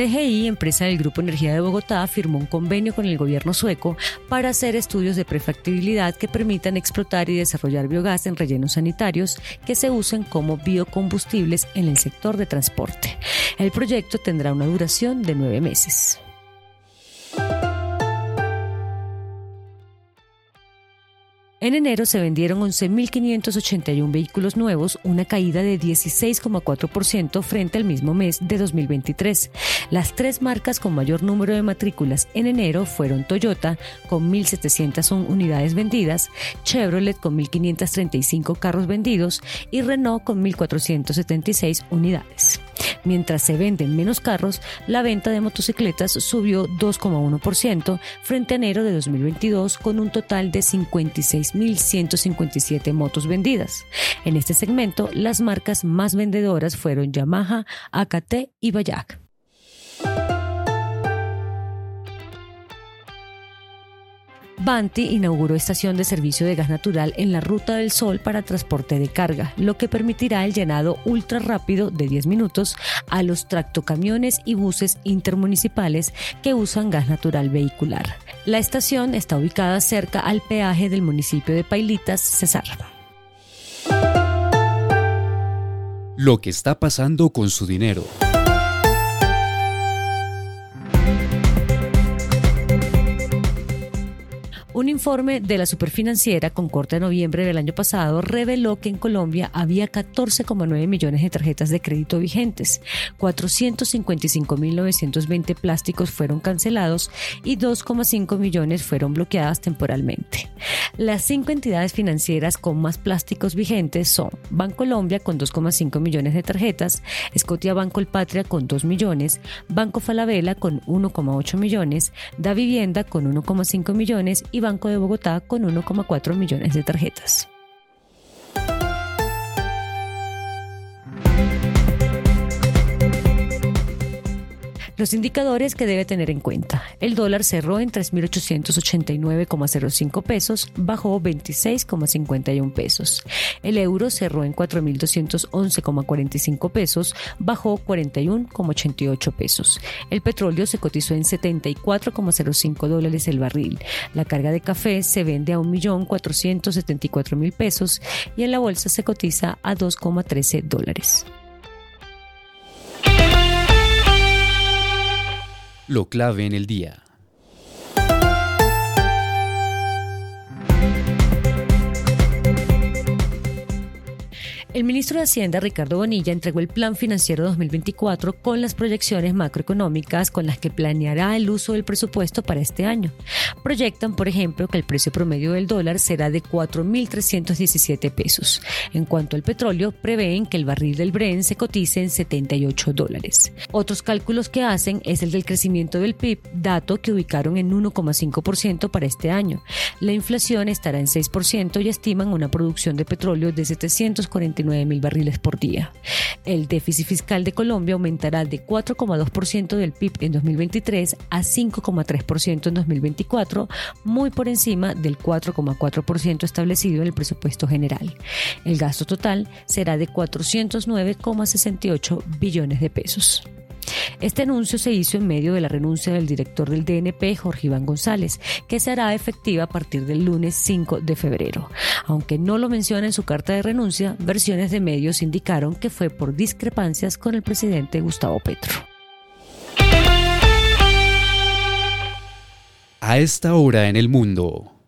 TGI, empresa del Grupo Energía de Bogotá, firmó un convenio con el gobierno sueco para hacer estudios de prefactibilidad que permitan explotar y desarrollar biogás en rellenos sanitarios que se usen como biocombustibles en el sector de transporte. El proyecto tendrá una duración de nueve meses. En enero se vendieron 11.581 vehículos nuevos, una caída de 16,4% frente al mismo mes de 2023. Las tres marcas con mayor número de matrículas en enero fueron Toyota con 1.701 unidades vendidas, Chevrolet con 1.535 carros vendidos y Renault con 1.476 unidades. Mientras se venden menos carros, la venta de motocicletas subió 2,1% frente a enero de 2022 con un total de 56.157 motos vendidas. En este segmento, las marcas más vendedoras fueron Yamaha, AKT y Bayak. Banti inauguró estación de servicio de gas natural en la Ruta del Sol para transporte de carga, lo que permitirá el llenado ultra rápido de 10 minutos a los tractocamiones y buses intermunicipales que usan gas natural vehicular. La estación está ubicada cerca al peaje del municipio de Pailitas, Cesar. Lo que está pasando con su dinero. Informe de la Superfinanciera con corte de noviembre del año pasado reveló que en Colombia había 14,9 millones de tarjetas de crédito vigentes, 455.920 plásticos fueron cancelados y 2,5 millones fueron bloqueadas temporalmente. Las cinco entidades financieras con más plásticos vigentes son Bancolombia con 2,5 millones de tarjetas, Scotia Banco El Patria con 2 millones, Banco Falabella con 1,8 millones, Da Vivienda con 1,5 millones y Banco de Bogotá con 1,4 millones de tarjetas. Los indicadores que debe tener en cuenta. El dólar cerró en 3.889,05 pesos, bajó 26,51 pesos. El euro cerró en 4.211,45 pesos, bajó 41,88 pesos. El petróleo se cotizó en 74,05 dólares el barril. La carga de café se vende a 1.474.000 pesos y en la bolsa se cotiza a 2,13 dólares. Lo clave en el día. El ministro de Hacienda, Ricardo Bonilla, entregó el Plan Financiero 2024 con las proyecciones macroeconómicas con las que planeará el uso del presupuesto para este año. Proyectan, por ejemplo, que el precio promedio del dólar será de 4.317 pesos. En cuanto al petróleo, prevén que el barril del Bren se cotice en 78 dólares. Otros cálculos que hacen es el del crecimiento del PIB, dato que ubicaron en 1,5% para este año. La inflación estará en 6% y estiman una producción de petróleo de 740 mil barriles por día. El déficit fiscal de Colombia aumentará de 4,2% del PIB en 2023 a 5,3% en 2024, muy por encima del 4,4% establecido en el presupuesto general. El gasto total será de 409,68 billones de pesos. Este anuncio se hizo en medio de la renuncia del director del DNP, Jorge Iván González, que será efectiva a partir del lunes 5 de febrero. Aunque no lo menciona en su carta de renuncia, versiones de medios indicaron que fue por discrepancias con el presidente Gustavo Petro. A esta hora en el mundo.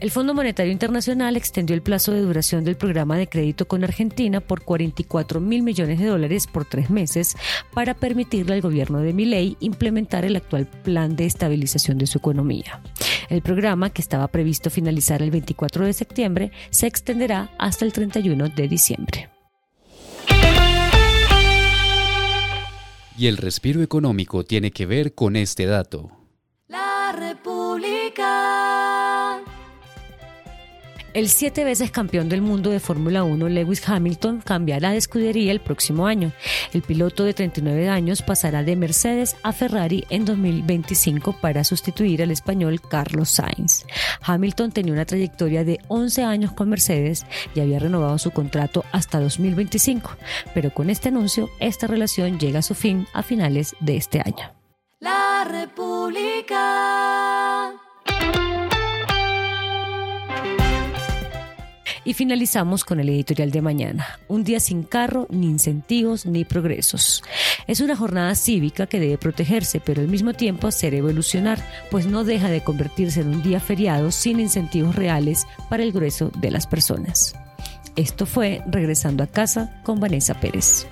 El Fondo Monetario Internacional extendió el plazo de duración del programa de crédito con Argentina por 44 mil millones de dólares por tres meses para permitirle al gobierno de Milei implementar el actual plan de estabilización de su economía. El programa, que estaba previsto finalizar el 24 de septiembre, se extenderá hasta el 31 de diciembre. Y el respiro económico tiene que ver con este dato. El siete veces campeón del mundo de Fórmula 1, Lewis Hamilton, cambiará de escudería el próximo año. El piloto de 39 años pasará de Mercedes a Ferrari en 2025 para sustituir al español Carlos Sainz. Hamilton tenía una trayectoria de 11 años con Mercedes y había renovado su contrato hasta 2025, pero con este anuncio esta relación llega a su fin a finales de este año. La República. Y finalizamos con el editorial de mañana. Un día sin carro, ni incentivos, ni progresos. Es una jornada cívica que debe protegerse, pero al mismo tiempo hacer evolucionar, pues no deja de convertirse en un día feriado sin incentivos reales para el grueso de las personas. Esto fue Regresando a casa con Vanessa Pérez.